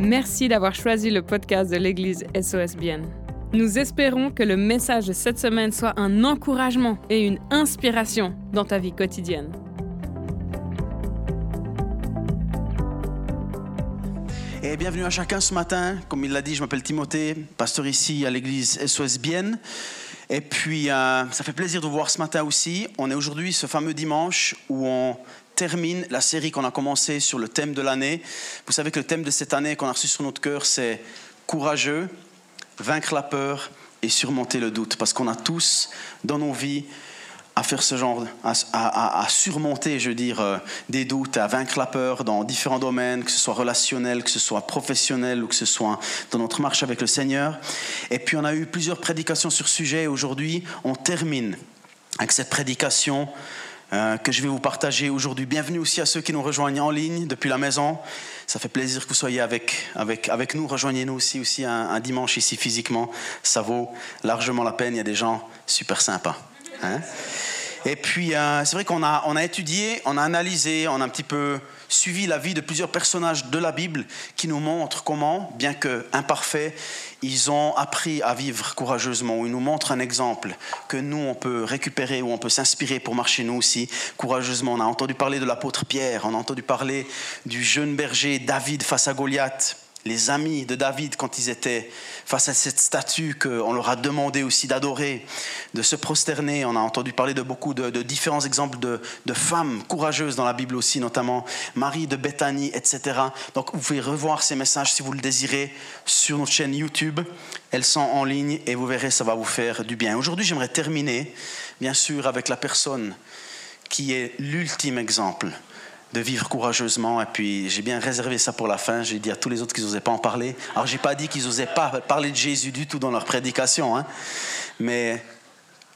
Merci d'avoir choisi le podcast de l'Église SOSBN. Nous espérons que le message de cette semaine soit un encouragement et une inspiration dans ta vie quotidienne. Et bienvenue à chacun ce matin. Comme il l'a dit, je m'appelle Timothée, pasteur ici à l'église SOSBN. Et puis, euh, ça fait plaisir de vous voir ce matin aussi. On est aujourd'hui ce fameux dimanche où on termine la série qu'on a commencée sur le thème de l'année. Vous savez que le thème de cette année qu'on a reçu sur notre cœur, c'est courageux, vaincre la peur et surmonter le doute. Parce qu'on a tous dans nos vies à faire ce genre, à, surmonter, je veux dire, euh, des doutes, à vaincre la peur dans différents domaines, que ce soit relationnel, que ce soit professionnel ou que ce soit dans notre marche avec le Seigneur. Et puis on a eu plusieurs prédications sur ce sujet. Aujourd'hui, on termine avec cette prédication euh, que je vais vous partager aujourd'hui. Bienvenue aussi à ceux qui nous rejoignent en ligne depuis la maison. Ça fait plaisir que vous soyez avec, avec, avec nous. Rejoignez-nous aussi, aussi un, dimanche ici physiquement. Ça vaut largement la peine. Il y a des gens super sympas. Hein et puis, euh, c'est vrai qu'on a, on a étudié, on a analysé, on a un petit peu suivi la vie de plusieurs personnages de la Bible qui nous montrent comment, bien que imparfaits, ils ont appris à vivre courageusement. Ils nous montrent un exemple que nous, on peut récupérer ou on peut s'inspirer pour marcher nous aussi courageusement. On a entendu parler de l'apôtre Pierre, on a entendu parler du jeune berger David face à Goliath les amis de David quand ils étaient face à cette statue qu'on leur a demandé aussi d'adorer, de se prosterner. On a entendu parler de beaucoup de, différents exemples de, femmes courageuses dans la Bible aussi, notamment Marie de Bethanie, etc. Donc vous pouvez revoir ces messages si vous le désirez sur notre chaîne YouTube. Elles sont en ligne et vous verrez, ça va vous faire du bien. Aujourd'hui, j'aimerais terminer, bien sûr, avec la personne qui est l'ultime exemple de vivre courageusement. Et puis, j'ai bien réservé ça pour la fin. J'ai dit à tous les autres qu'ils n'osaient pas en parler. Alors, j'ai pas dit qu'ils n'osaient pas parler de Jésus du tout dans leur prédication. Hein. Mais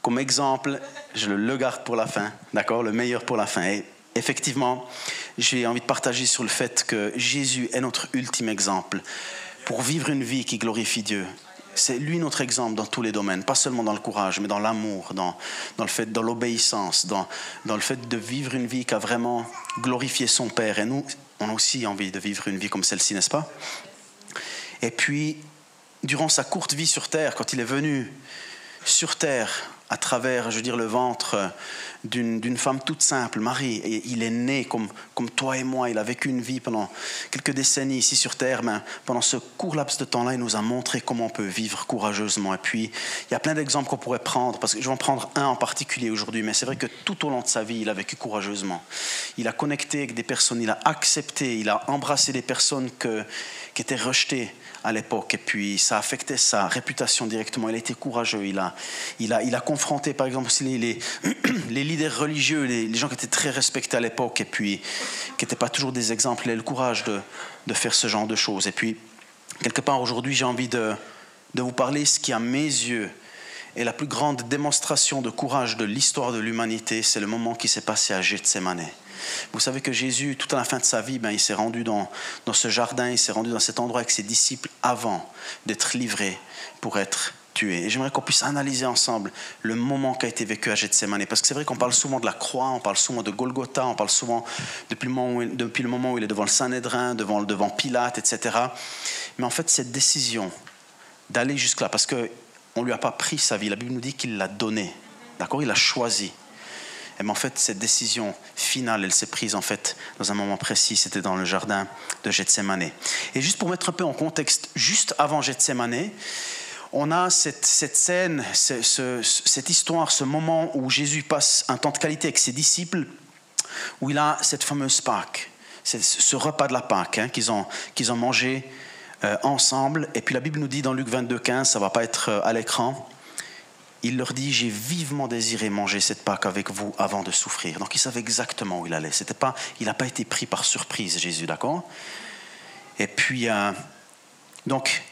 comme exemple, je le garde pour la fin. D'accord? Le meilleur pour la fin. Et effectivement, j'ai envie de partager sur le fait que Jésus est notre ultime exemple pour vivre une vie qui glorifie Dieu. C'est lui notre exemple dans tous les domaines, pas seulement dans le courage, mais dans l'amour, dans, dans, le fait, dans l'obéissance, dans, dans le fait de vivre une vie qui a vraiment glorifié son Père. Et nous, on a aussi envie de vivre une vie comme celle-ci, n'est-ce pas? Et puis, durant sa courte vie sur Terre, quand il est venu sur Terre, à travers, je veux dire, le ventre d'une femme toute simple, Marie. Il est né comme, comme toi et moi. Il a vécu une vie pendant quelques décennies ici sur Terre. Mais pendant ce court laps de temps-là, il nous a montré comment on peut vivre courageusement. Et puis, il y a plein d'exemples qu'on pourrait prendre, parce que je vais en prendre un en particulier aujourd'hui. Mais c'est vrai que tout au long de sa vie, il a vécu courageusement. Il a connecté avec des personnes, il a accepté, il a embrassé des personnes que, qui étaient rejetées à l'époque. Et puis, ça affectait sa réputation directement. Il a été courageux. Il a, il a, il a confronté, par exemple, les, les, leaders religieux, les, gens qui étaient très respectés à l'époque et puis qui n'étaient pas toujours des exemples. Le courage de, de faire ce genre de choses. Et puis, quelque part, aujourd'hui, j'ai envie de, de vous parler ce qui, à mes yeux, est la plus grande démonstration de courage de l'histoire de l'humanité. C'est le moment qui s'est passé à Gethsemane. Vous savez que Jésus, tout à la fin de sa vie, ben, il s'est rendu dans, dans ce jardin, il s'est rendu dans cet endroit avec ses disciples avant d'être livré pour être Et j'aimerais qu'on puisse analyser ensemble le moment qui a été vécu à Gethsemane. Parce que c'est vrai qu'on parle souvent de la croix, on parle souvent de Golgotha, on parle souvent depuis le moment où, il est devant le Saint-Nédrin, devant, devant Pilate, etc. Mais en fait, cette décision d'aller jusque-là, parce qu'on ne lui a pas pris sa vie, la Bible nous dit qu'il l'a donnée. D'accord? Il a choisi. Et en fait, cette décision finale, elle s'est prise en fait dans un moment précis, c'était dans le jardin de Gethsemane. Et juste pour mettre un peu en contexte, juste avant Gethsemane, on a cette, scène, cette histoire, ce moment où Jésus passe un temps de qualité avec ses disciples, où il a cette fameuse Pâque, ce repas de la Pâque hein, qu'ils ont, ont mangé euh, ensemble. Et puis la Bible nous dit dans Luc 22, 15, ça va pas être euh, à l'écran, il leur dit J'ai vivement désiré manger cette Pâque avec vous avant de souffrir. Donc il savait exactement où il allait. C'était pas, il n'a pas été pris par surprise, Jésus, d'accord? Et puis, euh, donc,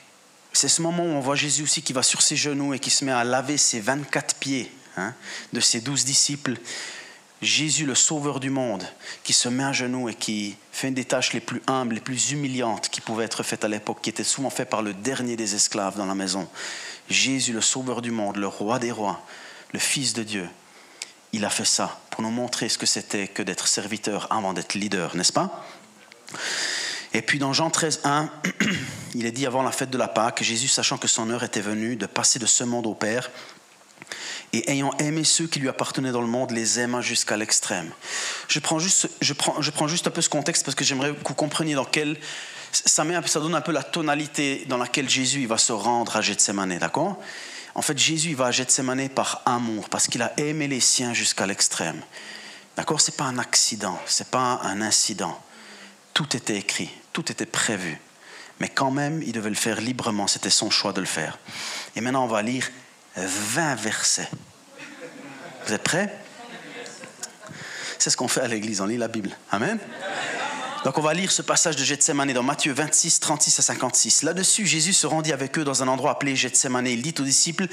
c'est ce moment où on voit Jésus aussi qui va sur ses genoux et qui se met à laver ses 24 pieds hein, de ses douze disciples. Jésus, le sauveur du monde, qui se met à genoux et qui fait une des tâches les plus humbles, les plus humiliantes qui pouvaient être faites à l'époque, qui étaient souvent faites par le dernier des esclaves dans la maison. Jésus, le sauveur du monde, le roi des rois, le Fils de Dieu, il a fait ça pour nous montrer ce que c'était que d'être serviteur avant d'être leader, n'est-ce pas? Et puis dans Jean 13, 1, il est dit avant la fête de la Pâque, Jésus, sachant que son heure était venue de passer de ce monde au Père, et ayant aimé ceux qui lui appartenaient dans le monde, les aima jusqu'à l'extrême. Je prends, juste, je, prends, je prends juste un peu ce contexte parce que j'aimerais que vous compreniez dans quel... Ça, met, ça donne un peu la tonalité dans laquelle Jésus il va se rendre à Gethsemane, d'accord? En fait, Jésus il va à Gethsemane par amour, parce qu'il a aimé les siens jusqu'à l'extrême. D'accord? Ce n'est pas un accident, ce n'est pas un incident. Tout était écrit, tout était prévu. Mais quand même, il devait le faire librement, c'était son choix de le faire. Et maintenant, on va lire 20 versets. Vous êtes prêts? C'est ce qu'on fait à l'église, on lit la Bible. Amen? Donc on va lire ce passage de Gethsemane dans Matthieu 26, 36 à 56. Là-dessus, Jésus se rendit avec eux dans un endroit appelé Gethsemane. Il dit aux disciples,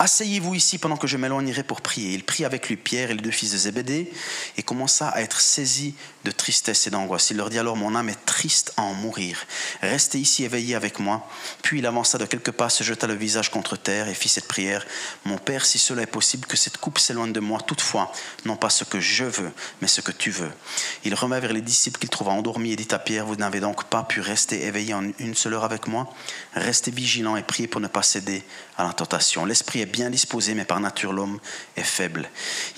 Asseyez-vous ici pendant que je m'éloignerai pour prier. Il prit avec lui Pierre et les deux fils de Zébédée et commença à être saisi de tristesse et d'angoisse. Il leur dit alors, Mon âme est triste à en mourir. Restez ici éveillés avec moi. Puis il avança de quelques pas, se jeta le visage contre terre et fit cette prière. Mon Père, si cela est possible, que cette coupe s'éloigne de moi. Toutefois, non pas ce que je veux, mais ce que tu veux. Il remet vers les disciples qu'il trouva endormis et dit à Pierre, vous n'avez donc pas pu rester éveillé en une seule heure avec moi Restez vigilant et priez pour ne pas céder à la tentation. L'esprit est bien disposé, mais par nature l'homme est faible.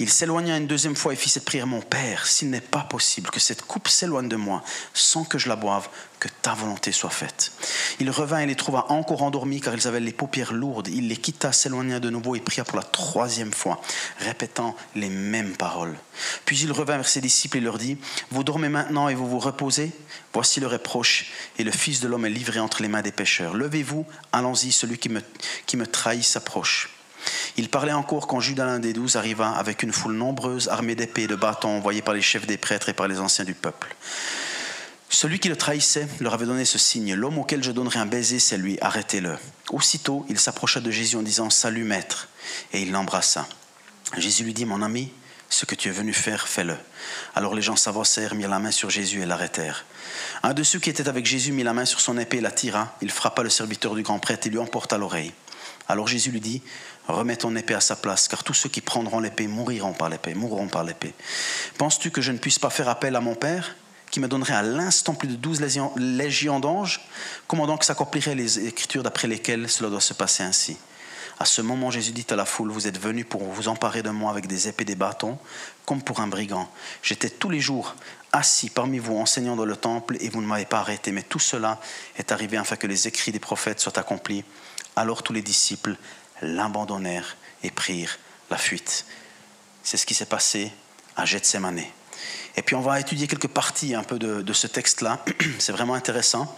Il s'éloigna une deuxième fois et fit cette prière, mon Père, s'il n'est pas possible que cette coupe s'éloigne de moi sans que je la boive, que ta volonté soit faite. Il revint et les trouva encore endormis car ils avaient les paupières lourdes. Il les quitta, s'éloigna de nouveau et pria pour la troisième fois, répétant les mêmes paroles. Puis il revint vers ses disciples et leur dit, Vous dormez maintenant et vous vous reposez? Voici le reproche, et le Fils de l'homme est livré entre les mains des pécheurs. Levez-vous, allons-y, celui qui me, trahit s'approche. Il parlait encore quand Judas l'un des douze arriva avec une foule nombreuse, armée d'épées et de bâtons, envoyés par les chefs des prêtres et par les anciens du peuple. Celui qui le trahissait leur avait donné ce signe L'homme auquel je donnerai un baiser, c'est lui, arrêtez-le. Aussitôt, il s'approcha de Jésus en disant Salut, maître, et il l'embrassa. Jésus lui dit Mon ami, ce que tu es venu faire, fais-le. Alors les gens s'avancèrent, mirent la main sur Jésus et l'arrêtèrent. Un de ceux qui étaient avec Jésus mit la main sur son épée et la tira. Il frappa le serviteur du grand prêtre et lui emporta l'oreille. Alors Jésus lui dit Remets ton épée à sa place, car tous ceux qui prendront l'épée mouriront par l'épée, mourront par l'épée. Penses-tu que je ne puisse pas faire appel à mon Père? Qui me donnerait à l'instant plus de douze légions d'anges, comment donc s'accompliraient les écritures d'après lesquelles cela doit se passer ainsi À ce moment, Jésus dit à la foule, vous êtes venus pour vous emparer de moi avec des épées et des bâtons, comme pour un brigand. J'étais tous les jours assis parmi vous, enseignant dans le temple, et vous ne m'avez pas arrêté. Mais tout cela est arrivé afin que les écrits des prophètes soient accomplis. Alors tous les disciples l'abandonnèrent et prirent la fuite. C'est ce qui s'est passé à Gethsemane. Et puis on va étudier quelques parties un peu de, ce texte-là. C'est vraiment intéressant.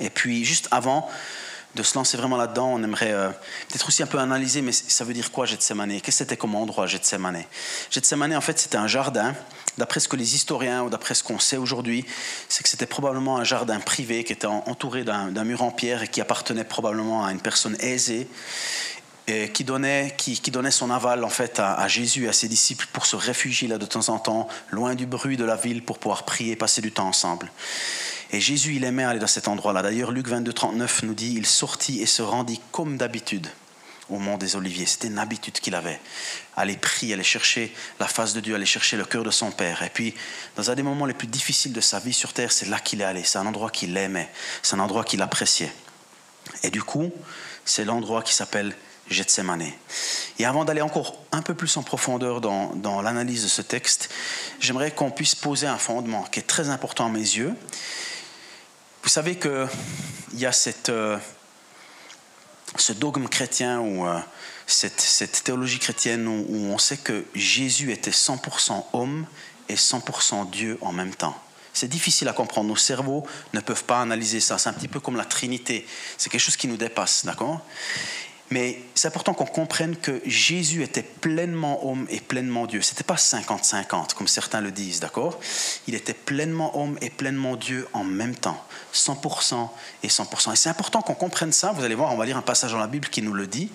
Et puis juste avant de se lancer vraiment là-dedans, on aimerait euh, peut-être aussi un peu analyser, mais ça veut dire quoi Gethsemane? Qu'est-ce que c'était comme endroit Gethsemane? Gethsemane, en fait, c'était un jardin. D'après ce que les historiens, ou d'après ce qu'on sait aujourd'hui, c'est que c'était probablement un jardin privé qui était entouré d'un mur en pierre et qui appartenait probablement à une personne aisée qui donnait, qui, donnait son aval en fait à, Jésus et à ses disciples pour se réfugier là de temps en temps, loin du bruit de la ville, pour pouvoir prier, passer du temps ensemble. Et Jésus, il aimait aller dans cet endroit-là. D'ailleurs, Luc 22, 39 nous dit, il sortit et se rendit comme d'habitude au mont des Oliviers. C'était une habitude qu'il avait. Aller prier, aller chercher la face de Dieu, aller chercher le cœur de son Père. Et puis, dans un des moments les plus difficiles de sa vie sur terre, c'est là qu'il est allé. C'est un endroit qu'il aimait. C'est un endroit qu'il appréciait. Et du coup, c'est l'endroit qui s'appelle Gethsemane. Et avant d'aller encore un peu plus en profondeur dans, l'analyse de ce texte, j'aimerais qu'on puisse poser un fondement qui est très important à mes yeux. Vous savez qu'il y a cette, euh, ce dogme chrétien ou euh, cette, cette, théologie chrétienne où on sait que Jésus était 100% homme et 100% Dieu en même temps. C'est difficile à comprendre. Nos cerveaux ne peuvent pas analyser ça. C'est un petit peu comme la Trinité. C'est quelque chose qui nous dépasse, d'accord? Mais c'est important qu'on comprenne que Jésus était pleinement homme et pleinement Dieu. Ce n'était pas 50-50, comme certains le disent, d'accord? Il était pleinement homme et pleinement Dieu en même temps, 100% et 100%. Et c'est important qu'on comprenne ça. Vous allez voir, on va lire un passage dans la Bible qui nous le dit.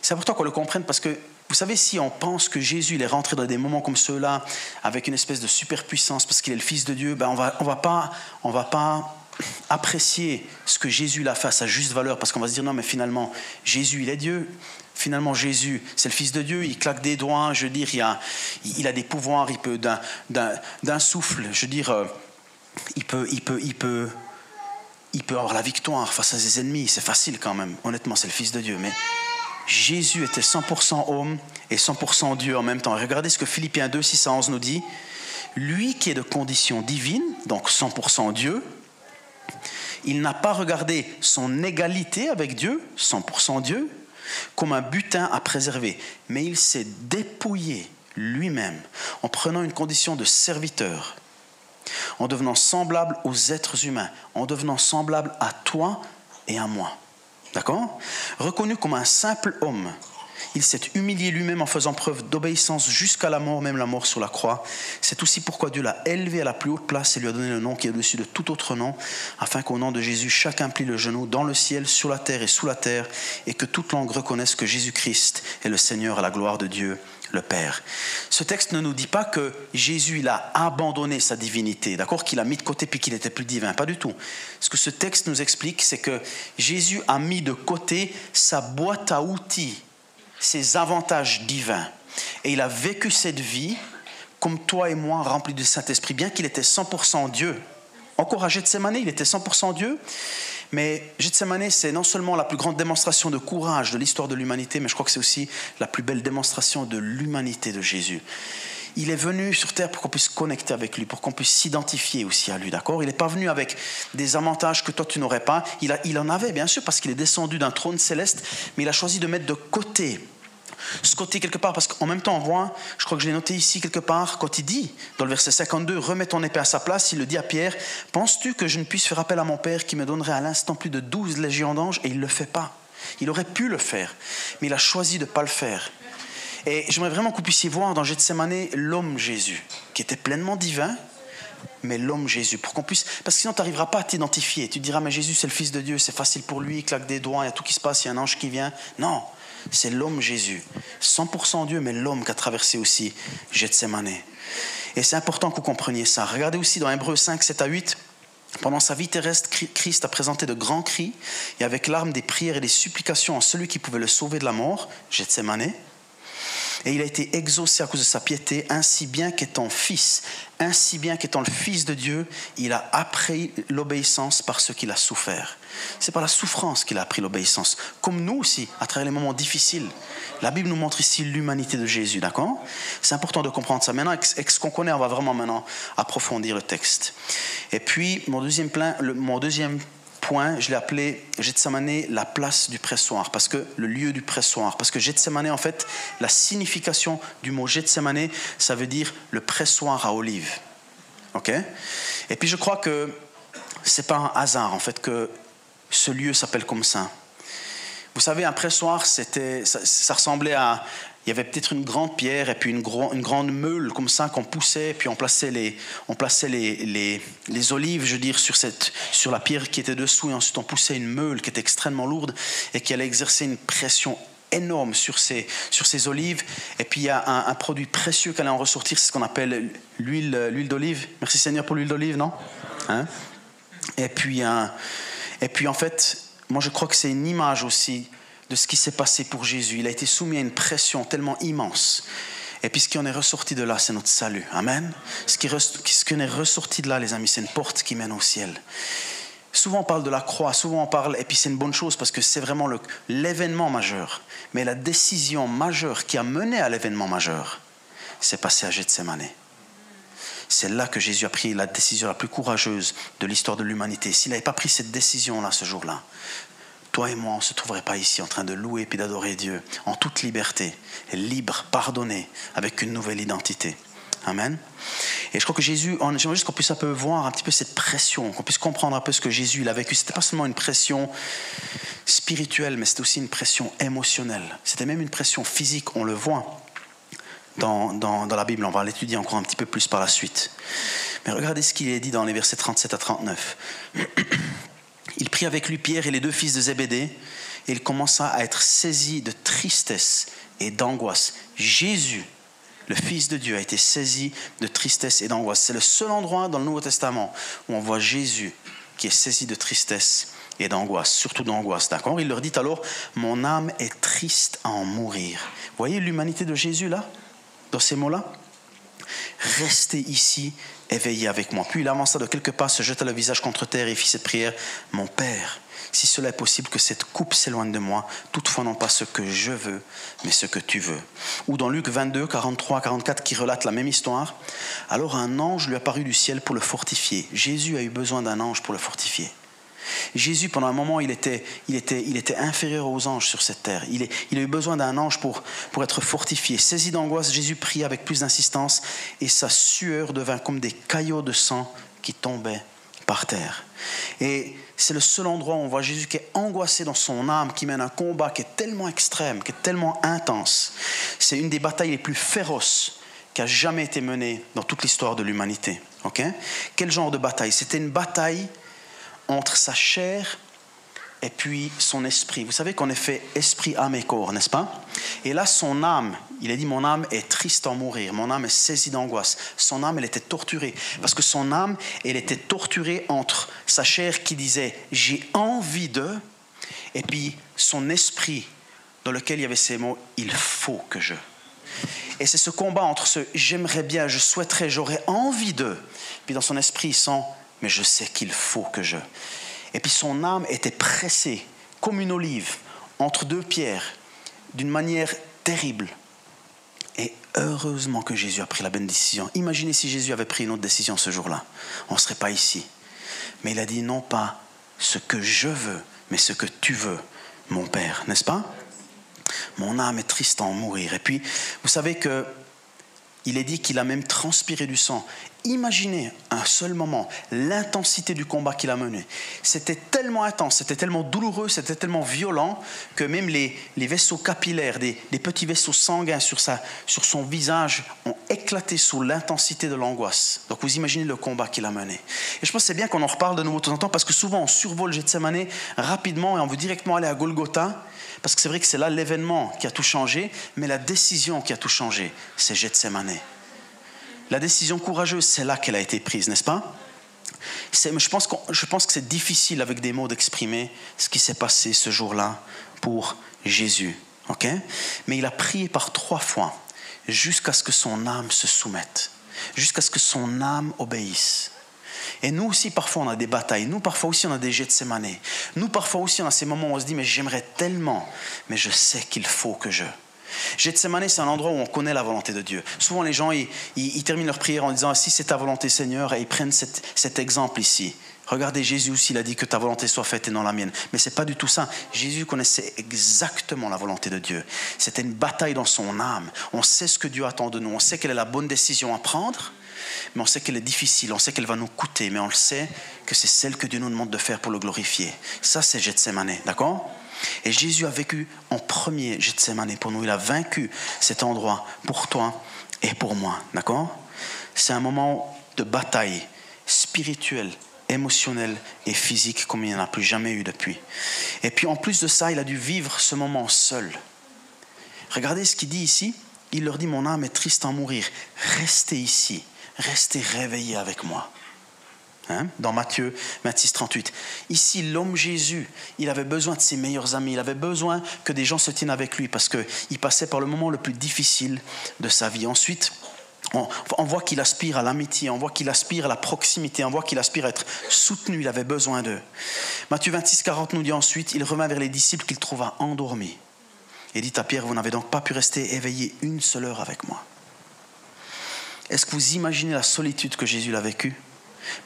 C'est important qu'on le comprenne parce que, vous savez, si on pense que Jésus il est rentré dans des moments comme ceux-là, avec une espèce de superpuissance parce qu'il est le Fils de Dieu, ben on va, on va pas, on va pas apprécier ce que Jésus l'a fait à sa juste valeur, parce qu'on va se dire non, mais finalement, Jésus, il est Dieu. Finalement, Jésus, c'est le Fils de Dieu, il claque des doigts, je veux dire, il a, il a des pouvoirs, il peut d'un souffle, je veux dire, euh, il peut, il peut, il peut, il peut avoir la victoire face à ses ennemis. C'est facile quand même. Honnêtement, c'est le Fils de Dieu. Mais Jésus était 100% homme et 100% Dieu en même temps. Regardez ce que Philippiens 2, 6 à 11 nous dit. Lui qui est de condition divine, donc 100% Dieu, il n'a pas regardé son égalité avec Dieu, 100% Dieu, comme un butin à préserver, mais il s'est dépouillé lui-même en prenant une condition de serviteur, en devenant semblable aux êtres humains, en devenant semblable à toi et à moi. D'accord? Reconnu comme un simple homme, il s'est humilié lui-même en faisant preuve d'obéissance jusqu'à la mort, même la mort sur la croix. C'est aussi pourquoi Dieu l'a élevé à la plus haute place et lui a donné le nom qui est au-dessus de tout autre nom, afin qu'au nom de Jésus, chacun plie le genou dans le ciel, sur la terre et sous la terre, et que toute langue reconnaisse que Jésus-Christ est le Seigneur à la gloire de Dieu le Père. Ce texte ne nous dit pas que Jésus il a abandonné sa divinité, d'accord, qu'il a mis de côté puis qu'il n'était plus divin, pas du tout. Ce que ce texte nous explique, c'est que Jésus a mis de côté sa boîte à outils ses avantages divins. Et il a vécu cette vie comme toi et moi, rempli du Saint-Esprit, bien qu'il était 100% Dieu. Encore à Gethsemane, il était 100% Dieu. Mais Gethsemane, c'est non seulement la plus grande démonstration de courage de l'histoire de l'humanité, mais je crois que c'est aussi la plus belle démonstration de l'humanité de Jésus. Il est venu sur terre pour qu'on puisse connecter avec lui, pour qu'on puisse s'identifier aussi à lui, d'accord? Il n'est pas venu avec des avantages que toi tu n'aurais pas. Il, il en avait, bien sûr, parce qu'il est descendu d'un trône céleste, mais il a choisi de mettre de côté ce côté quelque part, parce qu'en même temps, on voit, je crois que je l'ai noté ici quelque part, quand il dit, dans le verset 52, remets ton épée à sa place, il le dit à Pierre, penses-tu que je ne puisse faire appel à mon Père qui me donnerait à l'instant plus de douze légions d'anges? Et il ne le fait pas. Il aurait pu le faire, mais il a choisi de ne pas le faire. Et j'aimerais vraiment que vous puissiez voir dans Gethsemane l'homme Jésus, qui était pleinement divin, mais l'homme Jésus, pour qu'on puisse, parce que sinon tu n'arriveras pas à t'identifier. Tu diras, mais Jésus c'est le Fils de Dieu, c'est facile pour lui, il claque des doigts, il y a tout qui se passe, il y a un ange qui vient. Non, c'est l'homme Jésus. 100% Dieu, mais l'homme qui a traversé aussi Gethsemane. Et c'est important que vous compreniez ça. Regardez aussi dans Hébreu 5, 7 à 8. Pendant sa vie terrestre, Christ a présenté de grands cris et avec larmes des prières et des supplications à celui qui pouvait le sauver de la mort, Gethsemane et il a été exaucé à cause de sa piété, ainsi bien qu'étant fils, ainsi bien qu'étant le fils de Dieu, il a appris l'obéissance par ce qu'il a souffert. C'est par la souffrance qu'il a appris l'obéissance, comme nous aussi, à travers les moments difficiles. La Bible nous montre ici l'humanité de Jésus, d'accord? C'est important de comprendre ça. Maintenant, avec ce qu'on connaît, on va vraiment maintenant approfondir le texte. Et puis, mon deuxième, plan, le, mon deuxième point, je l'ai appelé Gethsemane la place du pressoir, parce que le lieu du pressoir, parce que Gethsemane, en fait, la signification du mot Gethsemane, ça veut dire le pressoir à olive. Ok? Et puis je crois que c'est pas un hasard, en fait, que ce lieu s'appelle comme ça. Vous savez, un pressoir, c'était, ça ressemblait à, il y avait peut-être une grande pierre et puis une, grande meule comme ça qu'on poussait, puis on plaçait les, on plaçait les, les, olives, je veux dire, sur, cette, sur la pierre qui était dessous, et ensuite on poussait une meule qui était extrêmement lourde et qui allait exercer une pression énorme sur ces, sur ces olives. Et puis il y a un, produit précieux qui allait en ressortir, c'est ce qu'on appelle l'huile, l'huile d'olive. Merci Seigneur pour l'huile d'olive, non? Hein? Et, puis, et puis en fait, moi je crois que c'est une image aussi de ce qui s'est passé pour Jésus. Il a été soumis à une pression tellement immense. Et puis ce qui en est ressorti de là, c'est notre salut. Amen. Ce qui, ce qui en est ressorti de là, les amis, c'est une porte qui mène au ciel. Souvent on parle de la croix, souvent on parle, et puis c'est une bonne chose parce que c'est vraiment l'événement majeur. Mais la décision majeure qui a mené à l'événement majeur, c'est passé à Gethsemane. C'est là que Jésus a pris la décision la plus courageuse de l'histoire de l'humanité. S'il n'avait pas pris cette décision-là ce jour-là, toi et moi, on ne se trouverait pas ici en train de louer et d'adorer Dieu en toute liberté, libre, pardonné, avec une nouvelle identité. Amen. Et je crois que Jésus, j'aimerais juste qu'on puisse un peu voir un petit peu cette pression, qu'on puisse comprendre un peu ce que Jésus a vécu. C'était pas seulement une pression spirituelle, mais c'était aussi une pression émotionnelle. C'était même une pression physique, on le voit dans, dans, dans la Bible. On va l'étudier encore un petit peu plus par la suite. Mais regardez ce qu'il est dit dans les versets 37 à 39. Il prit avec lui Pierre et les deux fils de Zébédée, et il commença à être saisi de tristesse et d'angoisse. Jésus, le Fils de Dieu, a été saisi de tristesse et d'angoisse. C'est le seul endroit dans le Nouveau Testament où on voit Jésus qui est saisi de tristesse et d'angoisse, surtout d'angoisse. D'accord? Il leur dit alors Mon âme est triste à en mourir. Voyez l'humanité de Jésus là, dans ces mots-là? Restez ici éveillé avec moi. Puis il avança de quelques pas, se jeta le visage contre terre et fit cette prière. Mon Père, si cela est possible, que cette coupe s'éloigne de moi, toutefois non pas ce que je veux, mais ce que tu veux. Ou dans Luc 22, 43, 44, qui relate la même histoire, alors un ange lui apparut du ciel pour le fortifier. Jésus a eu besoin d'un ange pour le fortifier. Jésus, pendant un moment, il était, il était, il était inférieur aux anges sur cette terre. Il, il a eu besoin d'un ange pour, pour être fortifié. Saisi d'angoisse, Jésus pria avec plus d'insistance et sa sueur devint comme des caillots de sang qui tombaient par terre. Et c'est le seul endroit où on voit Jésus qui est angoissé dans son âme, qui mène un combat qui est tellement extrême, qui est tellement intense. C'est une des batailles les plus féroces qui a jamais été menée dans toute l'histoire de l'humanité. Quel genre de bataille? C'était une bataille entre sa chair et puis son esprit. Vous savez qu'on est fait esprit, âme et corps, n'est-ce pas? Et là, son âme, il a dit, mon âme est triste en mourir, mon âme est saisie d'angoisse. Son âme, elle était torturée, parce que son âme, elle était torturée entre sa chair qui disait, j'ai envie de, et puis son esprit dans lequel il y avait ces mots, il faut que je. Et c'est ce combat entre ce j'aimerais bien, je souhaiterais, j'aurais envie de, puis dans son esprit, sent mais je sais qu'il faut que je. Et puis son âme était pressée comme une olive entre deux pierres d'une manière terrible. Et heureusement que Jésus a pris la bonne décision. Imaginez si Jésus avait pris une autre décision ce jour-là. On ne serait pas ici. Mais il a dit non pas ce que je veux, mais ce que tu veux, mon Père, n'est-ce pas? Mon âme est triste à en mourir. Et puis, vous savez que il est dit qu'il a même transpiré du sang. Imaginez un seul moment l'intensité du combat qu'il a mené. C'était tellement intense, c'était tellement douloureux, c'était tellement violent que même les, vaisseaux capillaires, des, petits vaisseaux sanguins sur, sa, sur son visage ont éclaté sous l'intensité de l'angoisse. Donc vous imaginez le combat qu'il a mené. Et je pense que c'est bien qu'on en reparle de nouveau de temps en temps parce que souvent on survole Gethsemane rapidement et on veut directement aller à Golgotha parce que c'est vrai que c'est là l'événement qui a tout changé, mais la décision qui a tout changé, c'est Gethsemane. La décision courageuse, c'est là qu'elle a été prise, n'est-ce pas? Je pense, je pense que c'est difficile avec des mots d'exprimer ce qui s'est passé ce jour-là pour Jésus. ok? Mais il a prié par trois fois jusqu'à ce que son âme se soumette, jusqu'à ce que son âme obéisse. Et nous aussi, parfois, on a des batailles. Nous, parfois aussi, on a des jets de sémanées. Nous, parfois aussi, on a ces moments où on se dit, mais j'aimerais tellement, mais je sais qu'il faut que je. Gethsemane, c'est un endroit où on connaît la volonté de Dieu. Souvent, les gens, ils, terminent leur prière en disant Si c'est ta volonté, Seigneur, et ils prennent cet, exemple ici. Regardez, Jésus aussi, il a dit que ta volonté soit faite et non la mienne. Mais ce n'est pas du tout ça. Jésus connaissait exactement la volonté de Dieu. C'était une bataille dans son âme. On sait ce que Dieu attend de nous. On sait quelle est la bonne décision à prendre, mais on sait qu'elle est difficile. On sait qu'elle va nous coûter, mais on le sait que c'est celle que Dieu nous demande de faire pour le glorifier. Ça, c'est Gethsemane, d'accord? Et Jésus a vécu en premier Gethsemane pour nous. Il a vaincu cet endroit pour toi et pour moi. D'accord? C'est un moment de bataille spirituelle, émotionnelle et physique comme il n'y en a plus jamais eu depuis. Et puis en plus de ça, il a dû vivre ce moment seul. Regardez ce qu'il dit ici. Il leur dit, mon âme est triste à mourir. Restez ici. Restez réveillés avec moi. Hein, dans Matthieu 26, 38. Ici, l'homme Jésus, il avait besoin de ses meilleurs amis, il avait besoin que des gens se tiennent avec lui parce qu'il passait par le moment le plus difficile de sa vie. Ensuite, on, voit qu'il aspire à l'amitié, on voit qu'il aspire à la proximité, on voit qu'il aspire à être soutenu, il avait besoin d'eux. Matthieu 26, 40 nous dit ensuite, il revint vers les disciples qu'il trouva endormis et dit à Pierre, vous n'avez donc pas pu rester éveillé une seule heure avec moi. Est-ce que vous imaginez la solitude que Jésus l'a vécue?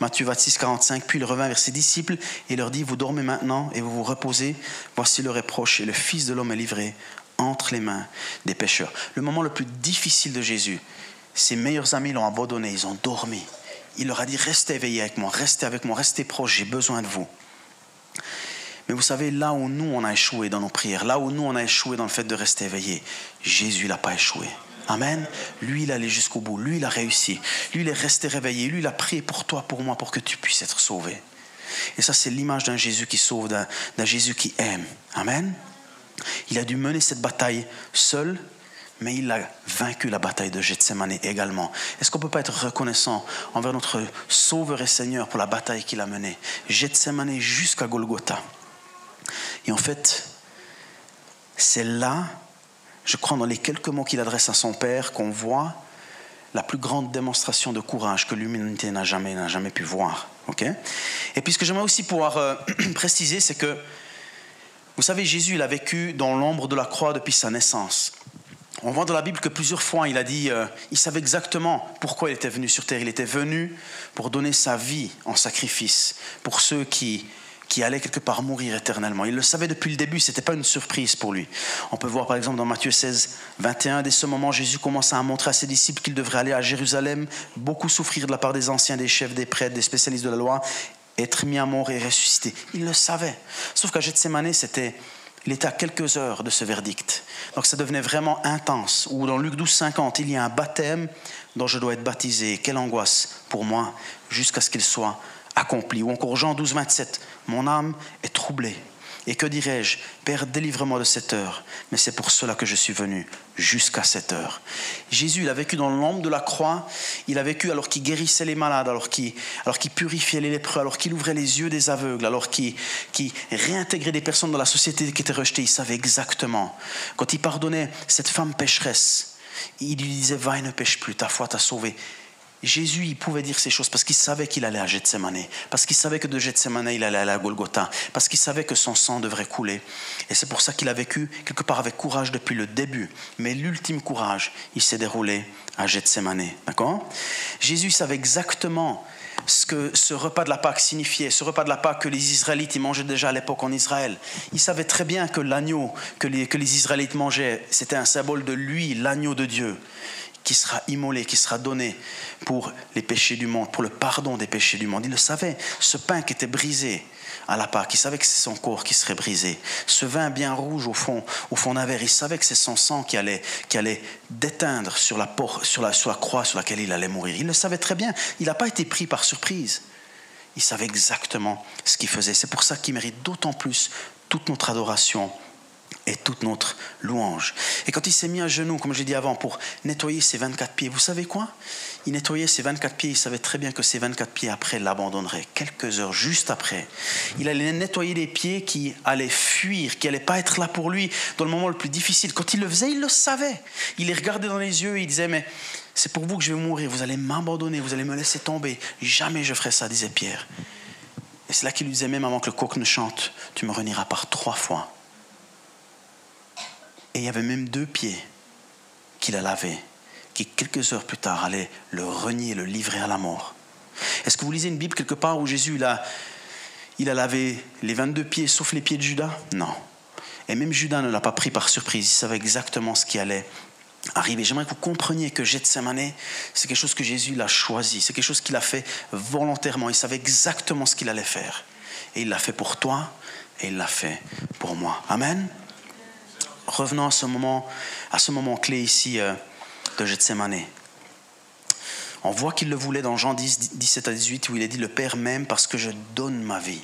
Matthieu 26, 45. Puis il revint vers ses disciples et leur dit Vous dormez maintenant et vous vous reposez. Voici le reproche et le Fils de l'homme est livré entre les mains des pécheurs. Le moment le plus difficile de Jésus, ses meilleurs amis l'ont abandonné, ils ont dormi. Il leur a dit Restez éveillés avec moi, restez avec moi, restez proches, j'ai besoin de vous. Mais vous savez, là où nous, on a échoué dans nos prières, là où nous, on a échoué dans le fait de rester éveillés, Jésus n'a pas échoué. Amen. Lui, il allait jusqu'au bout. Lui, il a réussi. Lui, il est resté réveillé. Lui, il a prié pour toi, pour moi, pour que tu puisses être sauvé. Et ça, c'est l'image d'un Jésus qui sauve, d'un Jésus qui aime. Amen. Il a dû mener cette bataille seul, mais il a vaincu la bataille de Gethsemane également. Est-ce qu'on ne peut pas être reconnaissant envers notre Sauveur et Seigneur pour la bataille qu'il a menée? Gethsemane jusqu'à Golgotha. Et en fait, c'est là je crois, dans les quelques mots qu'il adresse à son Père, qu'on voit la plus grande démonstration de courage que l'humanité n'a jamais, n'a jamais pu voir. Et puis ce que j'aimerais aussi pouvoir euh, préciser, c'est que, vous savez, Jésus, il a vécu dans l'ombre de la croix depuis sa naissance. On voit dans la Bible que plusieurs fois il a dit, euh, il savait exactement pourquoi il était venu sur terre. Il était venu pour donner sa vie en sacrifice pour ceux qui, qui allaient quelque part mourir éternellement. Il le savait depuis le début, ce n'était pas une surprise pour lui. On peut voir par exemple dans Matthieu 16, 21, dès ce moment, Jésus commence à montrer à ses disciples qu'il devrait aller à Jérusalem, beaucoup souffrir de la part des anciens, des chefs, des prêtres, des spécialistes de la loi, être mis à mort et ressuscité. Il le savait. Sauf qu'à Gethsemane, c'était il était à quelques heures de ce verdict. Donc ça devenait vraiment intense. Ou dans Luc 12, 50, il y a un baptême dont je dois être baptisé. Quelle angoisse pour moi jusqu'à ce qu'il soit accompli. Ou encore Jean 12, 27, mon âme est troublée. Et que dirais-je? Père, délivre-moi de cette heure. Mais c'est pour cela que je suis venu, jusqu'à cette heure. Jésus, il a vécu dans l'ombre de la croix. Il a vécu alors qu'il guérissait les malades, alors qu'il, alors purifiait les lépreux, alors qu'il ouvrait les yeux des aveugles, alors qu'il, réintégrait des personnes dans la société qui étaient rejetées. Il savait exactement. Quand il pardonnait cette femme pécheresse, il lui disait Va et ne pêche plus, ta foi t'a sauvé. Jésus, il pouvait dire ces choses parce qu'il savait qu'il allait à Gethsemane, parce qu'il savait que de Gethsemane, il allait aller à Golgotha, parce qu'il savait que son sang devrait couler. Et c'est pour ça qu'il a vécu quelque part avec courage depuis le début. Mais l'ultime courage, il s'est déroulé à Gethsemane. D'accord? Jésus savait exactement ce que ce repas de la Pâque signifiait, ce repas de la Pâque que les Israélites ils mangeaient déjà à l'époque en Israël. Il savait très bien que l'agneau que les, que les Israélites mangeaient, c'était un symbole de lui, l'agneau de Dieu qui sera immolé, qui sera donné pour les péchés du monde, pour le pardon des péchés du monde. Il le savait, ce pain qui était brisé à la Pâque, il savait que c'est son corps qui serait brisé. Ce vin bien rouge au fond, au fond d'un verre, il savait que c'est son sang qui allait, qui allait déteindre sur la, sur, la, sur la croix sur laquelle il allait mourir. Il le savait très bien, il n'a pas été pris par surprise. Il savait exactement ce qu'il faisait. C'est pour ça qu'il mérite d'autant plus toute notre adoration et toute notre louange. Et quand il s'est mis à genoux, comme j'ai dit avant, pour nettoyer ses 24 pieds, vous savez quoi? Il nettoyait ses 24 pieds, il savait très bien que ses 24 pieds après l'abandonneraient. Quelques heures juste après, il allait nettoyer les pieds qui allaient fuir, qui n'allaient pas être là pour lui dans le moment le plus difficile. Quand il le faisait, il le savait. Il les regardait dans les yeux et il disait, mais c'est pour vous que je vais mourir, vous allez m'abandonner, vous allez me laisser tomber. Jamais je ferai ça, disait Pierre. Et c'est là qu'il lui disait, même avant que le coq ne chante, tu me renieras par trois fois. Et il y avait même deux pieds qu'il a lavés, qui quelques heures plus tard allaient le renier, le livrer à la mort. Est-ce que vous lisez une Bible quelque part où Jésus il a, il a lavé les 22 pieds sauf les pieds de Judas? Non. Et même Judas ne l'a pas pris par surprise, il savait exactement ce qui allait arriver. J'aimerais que vous compreniez que Gethsemane, c'est quelque chose que Jésus l'a choisi, c'est quelque chose qu'il a fait volontairement, il savait exactement ce qu'il allait faire. Et il l'a fait pour toi et il l'a fait pour moi. Amen revenons à ce moment, à ce moment clé ici euh, de Gethsemane. On voit qu'il le voulait dans Jean 10, 17 à 18, où il a dit Le Père m'aime parce que je donne ma vie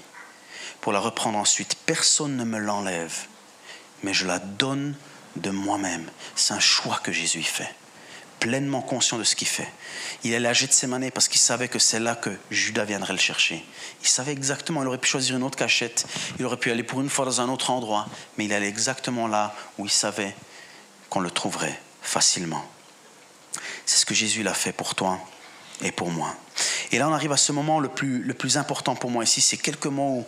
pour la reprendre ensuite. Personne ne me l'enlève, mais je la donne de moi-même. C'est un choix que Jésus fait pleinement conscient de ce qu'il fait. Il allait à Gethsemane parce qu'il savait que c'est là que Judas viendrait le chercher. Il savait exactement, il aurait pu choisir une autre cachette, il aurait pu aller pour une fois dans un autre endroit, mais il allait exactement là où il savait qu'on le trouverait facilement. C'est ce que Jésus l'a fait pour toi et pour moi. Et là, on arrive à ce moment le plus, le plus important pour moi ici, c'est quelques mots où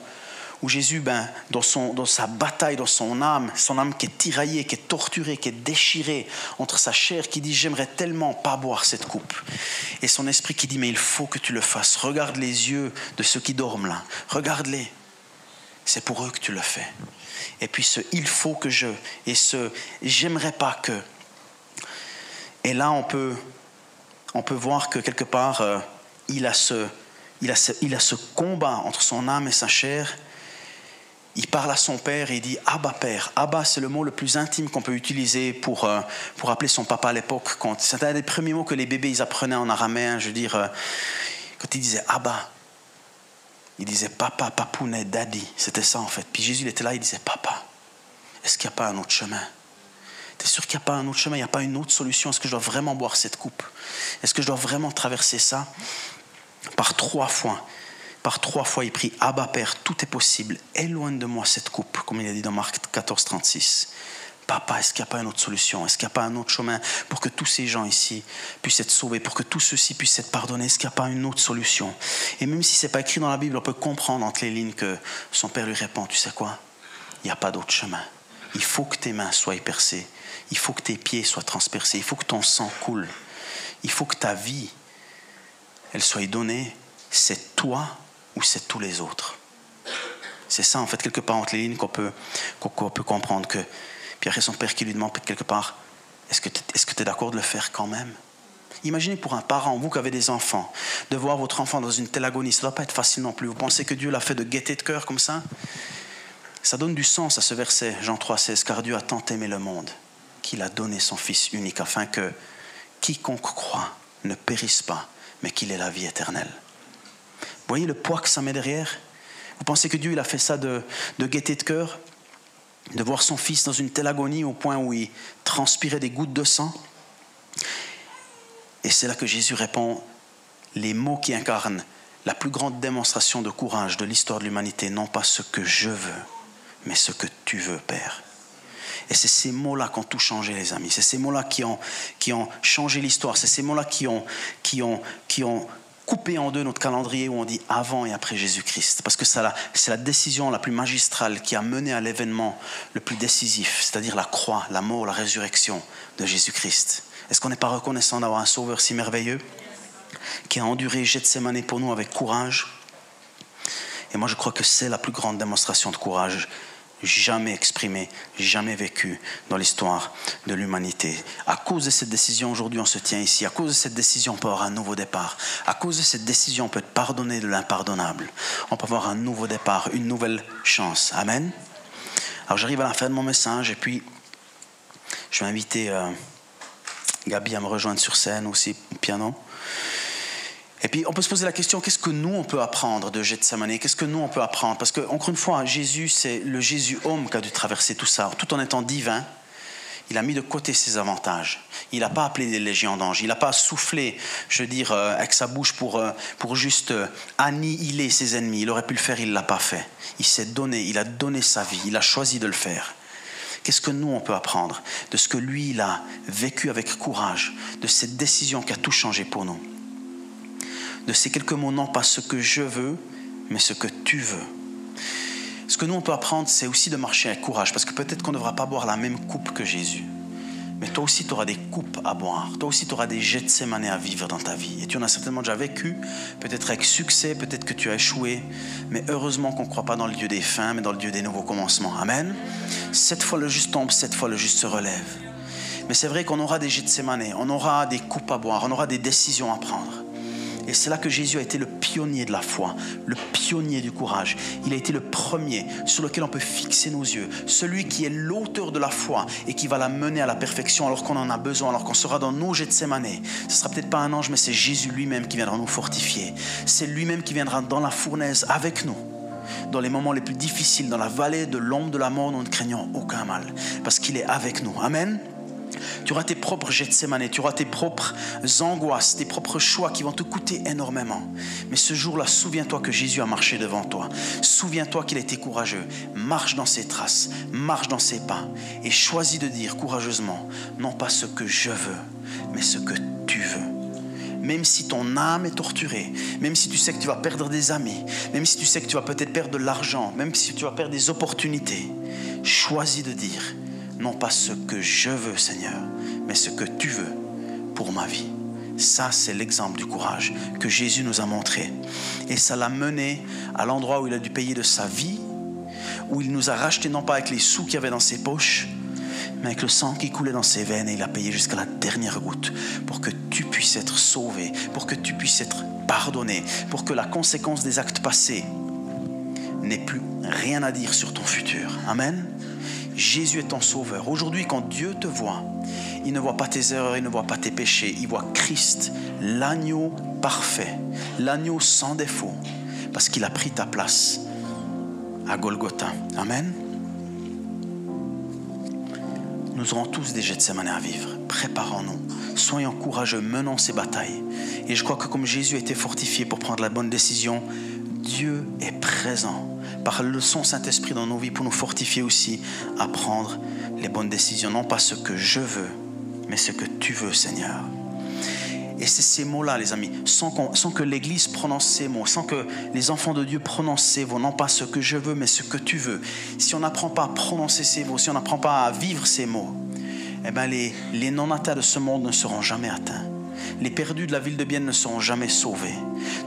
où Jésus, ben, dans, son, dans sa bataille, dans son âme, son âme qui est tiraillée, qui est torturée, qui est déchirée entre sa chair, qui dit j'aimerais tellement pas boire cette coupe, et son esprit qui dit mais il faut que tu le fasses. Regarde les yeux de ceux qui dorment là, regarde-les. C'est pour eux que tu le fais. Et puis ce il faut que je et ce j'aimerais pas que. Et là on peut on peut voir que quelque part euh, il a ce il a, ce, il a ce combat entre son âme et sa chair il parle à son père et il dit Abba Père. Abba, c'est le mot le plus intime qu'on peut utiliser pour, euh, pour appeler son papa à l'époque. C'était un des premiers mots que les bébés ils apprenaient en araméen. Je veux dire, euh, quand il disait Abba, il disait papa, papounet, daddy. C'était ça en fait. Puis Jésus était là, il disait Papa, est-ce qu'il n'y a pas un autre chemin? T'es sûr qu'il n'y a pas un autre chemin? Il n'y a pas une autre solution? Est-ce que je dois vraiment boire cette coupe? Est-ce que je dois vraiment traverser ça? Par trois fois, par trois fois, il prie Abba Père, tout est possible, éloigne de moi cette coupe, comme il a dit dans Marc 14, 36. Papa, est-ce qu'il n'y a pas une autre solution? Est-ce qu'il n'y a pas un autre chemin pour que tous ces gens ici puissent être sauvés, pour que tous ceux-ci puissent être pardonnés? Est-ce qu'il n'y a pas une autre solution Et même si ce n'est pas écrit dans la Bible, on peut comprendre entre les lignes que son père lui répond, tu sais quoi? Il n'y a pas d'autre chemin. Il faut que tes mains soient percées. Il faut que tes pieds soient transpercés. Il faut que ton sang coule. Il faut que ta vie, elle soit donnée. C'est toi ou c'est tous les autres. C'est ça, en fait, quelque part entre les lignes qu'on peut, comprendre que Pierre et son père qui lui demande quelque part, est-ce que tu es, d'accord de le faire quand même? Imaginez pour un parent, vous qui avez des enfants, de voir votre enfant dans une telle agonie, ça ne doit pas être facile non plus. Vous pensez que Dieu l'a fait de gaieté de cœur comme ça? Ça donne du sens à ce verset, Jean 3, 16, car Dieu a tant aimé le monde qu'il a donné son Fils unique afin que quiconque croit ne périsse pas, mais qu'il ait la vie éternelle. Voyez le poids que ça met derrière? Vous pensez que Dieu il a fait ça de, de gaieté de cœur? De voir son fils dans une telle agonie au point où il transpirait des gouttes de sang? Et c'est là que Jésus répond, les mots qui incarnent la plus grande démonstration de courage de l'histoire de l'humanité, non pas ce que je veux, mais ce que tu veux, Père. Et c'est ces mots-là qui ont tout changé, les amis. C'est ces mots-là qui ont, qui ont changé l'histoire. C'est ces mots-là qui ont, qui, ont, qui ont couper en deux notre calendrier où on dit avant et après Jésus-Christ. Parce que c'est la, décision la plus magistrale qui a mené à l'événement le plus décisif, c'est-à-dire la croix, la mort, la résurrection de Jésus-Christ. Est-ce qu'on n'est pas reconnaissant d'avoir un sauveur si merveilleux qui a enduré Gethsemane pour nous avec courage? Et moi je crois que c'est la plus grande démonstration de courage jamais exprimé, jamais vécu dans l'histoire de l'humanité. À cause de cette décision, aujourd'hui, on se tient ici. À cause de cette décision, on peut avoir un nouveau départ. À cause de cette décision, on peut être pardonné de l'impardonnable. On peut avoir un nouveau départ, une nouvelle chance. Amen. Alors j'arrive à la fin de mon message et puis je vais inviter euh, Gabi à me rejoindre sur scène aussi au piano. Et puis on peut se poser la question, qu'est-ce que nous on peut apprendre de Gethsemane? Qu'est-ce que nous on peut apprendre? Parce que encore une fois, Jésus, c'est le Jésus homme qui a dû traverser tout ça, tout en étant divin. Il a mis de côté ses avantages. Il n'a pas appelé des légions d'anges. Il n'a pas soufflé, je veux dire, euh, avec sa bouche pour, euh, pour juste euh, annihiler ses ennemis. Il aurait pu le faire, il ne l'a pas fait. Il s'est donné, il a donné sa vie, il a choisi de le faire. Qu'est-ce que nous, on peut apprendre de ce que lui, il a vécu avec courage, de cette décision qui a tout changé pour nous? De ces quelques mots, non pas ce que je veux, mais ce que tu veux. Ce que nous, on peut apprendre, c'est aussi de marcher avec courage, parce que peut-être qu'on ne devra pas boire la même coupe que Jésus. Mais toi aussi, tu auras des coupes à boire. Toi aussi, tu auras des jets de sémanées à vivre dans ta vie. Et tu en as certainement déjà vécu, peut-être avec succès, peut-être que tu as échoué. Mais heureusement qu'on ne croit pas dans le Dieu des fins, mais dans le Dieu des nouveaux commencements. Amen. Cette fois, le juste tombe, cette fois, le juste se relève. Mais c'est vrai qu'on aura des jets de sémanées, on aura des coupes à boire, on aura des décisions à prendre. Et c'est là que Jésus a été le pionnier de la foi, le pionnier du courage. Il a été le premier sur lequel on peut fixer nos yeux, celui qui est l'auteur de la foi et qui va la mener à la perfection alors qu'on en a besoin, alors qu'on sera dans nos jets de. Ce sera peut-être pas un ange, mais c'est Jésus lui-même qui viendra nous fortifier. C'est lui-même qui viendra dans la fournaise avec nous dans les moments les plus difficiles, dans la vallée de l'ombre de la mort, nous ne craignons aucun mal, parce qu'il est avec nous. Amen. Tu auras tes propres Gethsemane, tu auras tes propres angoisses, tes propres choix qui vont te coûter énormément. Mais ce jour-là, souviens-toi que Jésus a marché devant toi. Souviens-toi qu'il a été courageux. Marche dans ses traces, marche dans ses pas et choisis de dire courageusement, non pas ce que je veux, mais ce que tu veux même si ton âme est torturée, même si tu sais que tu vas perdre des amis, même si tu sais que tu vas peut-être perdre de l'argent, même si tu vas perdre des opportunités, choisis de dire, non pas ce que je veux, Seigneur, mais ce que tu veux pour ma vie. Ça, c'est l'exemple du courage que Jésus nous a montré. Et ça l'a mené à l'endroit où il a dû payer de sa vie, où il nous a racheté non pas avec les sous qu'il avait dans ses poches, mais avec le sang qui coulait dans ses veines et il a payé jusqu'à la dernière goutte pour que tu puisses être sauvé, pour que tu puisses être pardonné, pour que la conséquence des actes passés n'ait plus rien à dire sur ton futur. Amen. Jésus est ton sauveur. Aujourd'hui, quand Dieu te voit, il ne voit pas tes erreurs, il ne voit pas tes péchés, il voit Christ, l'agneau parfait, l'agneau sans défaut, parce qu'il a pris ta place à Golgotha. Amen. Nous aurons tous des jets de semaine à vivre. Préparons-nous. Soyons courageux, menons ces batailles. Et je crois que comme Jésus a été fortifié pour prendre la bonne décision, Dieu est présent par le son Saint-Esprit dans nos vies pour nous fortifier aussi à prendre les bonnes décisions. Non pas ce que je veux, mais ce que tu veux, Seigneur. Et c'est ces mots-là, les amis, sans, que l'Église prononce ces mots, sans que les enfants de Dieu prononcent ces mots, non pas ce que je veux, mais ce que tu veux. Si on n'apprend pas à prononcer ces mots, si on n'apprend pas à vivre ces mots, eh ben les, les non-atteints de ce monde ne seront jamais atteints. Les perdus de la ville de Bienne ne seront jamais sauvés.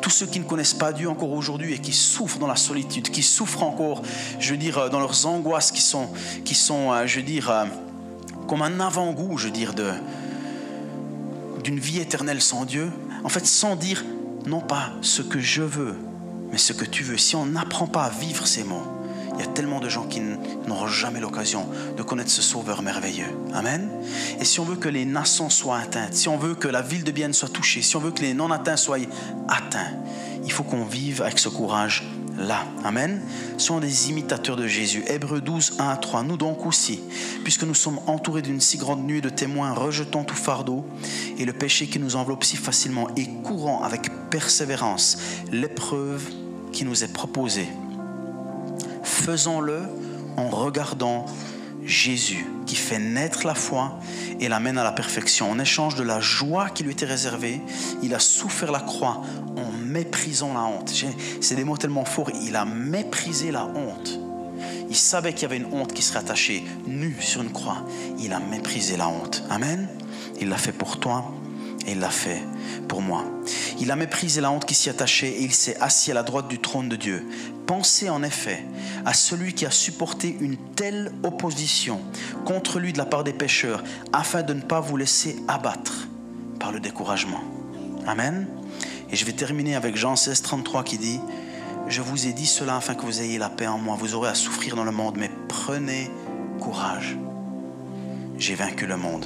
Tous ceux qui ne connaissent pas Dieu encore aujourd'hui et qui souffrent dans la solitude, qui souffrent encore, je veux dire, dans leurs angoisses, qui sont, qui sont euh, je veux dire, euh, comme un avant-goût, je veux dire, de, d'une vie éternelle sans Dieu, en fait, sans dire non pas ce que je veux, mais ce que tu veux. Si on n'apprend pas à vivre ces mots, il y a tellement de gens qui n'auront jamais l'occasion de connaître ce Sauveur merveilleux. Amen. Et si on veut que les nations soient atteintes, si on veut que la ville de Bienne soit touchée, si on veut que les non-atteints soient atteints, il faut qu'on vive avec ce courage là. Amen. Sont des imitateurs de Jésus. Hébreu 12, 1 à 3. Nous donc aussi, puisque nous sommes entourés d'une si grande nuée de témoins, rejetons tout fardeau et le péché qui nous enveloppe si facilement et courant avec persévérance l'épreuve qui nous est proposée. Faisons-le en regardant Jésus qui fait naître la foi et l'amène à la perfection. En échange de la joie qui lui était réservée, il a souffert la croix en méprisant la honte. C'est des mots tellement forts. Il a méprisé la honte. Il savait qu'il y avait une honte qui serait attachée nu sur une croix. Il a méprisé la honte. Amen. Il l'a fait pour toi et il l'a fait pour moi. Il a méprisé la honte qui s'y attachait et il s'est assis à la droite du trône de Dieu. Pensez en effet à celui qui a supporté une telle opposition contre lui de la part des pécheurs, afin de ne pas vous laisser abattre par le découragement. Amen. Et je vais terminer avec Jean 16, 33 qui dit, Je vous ai dit cela afin que vous ayez la paix en moi. Vous aurez à souffrir dans le monde, mais prenez courage. J'ai vaincu le monde.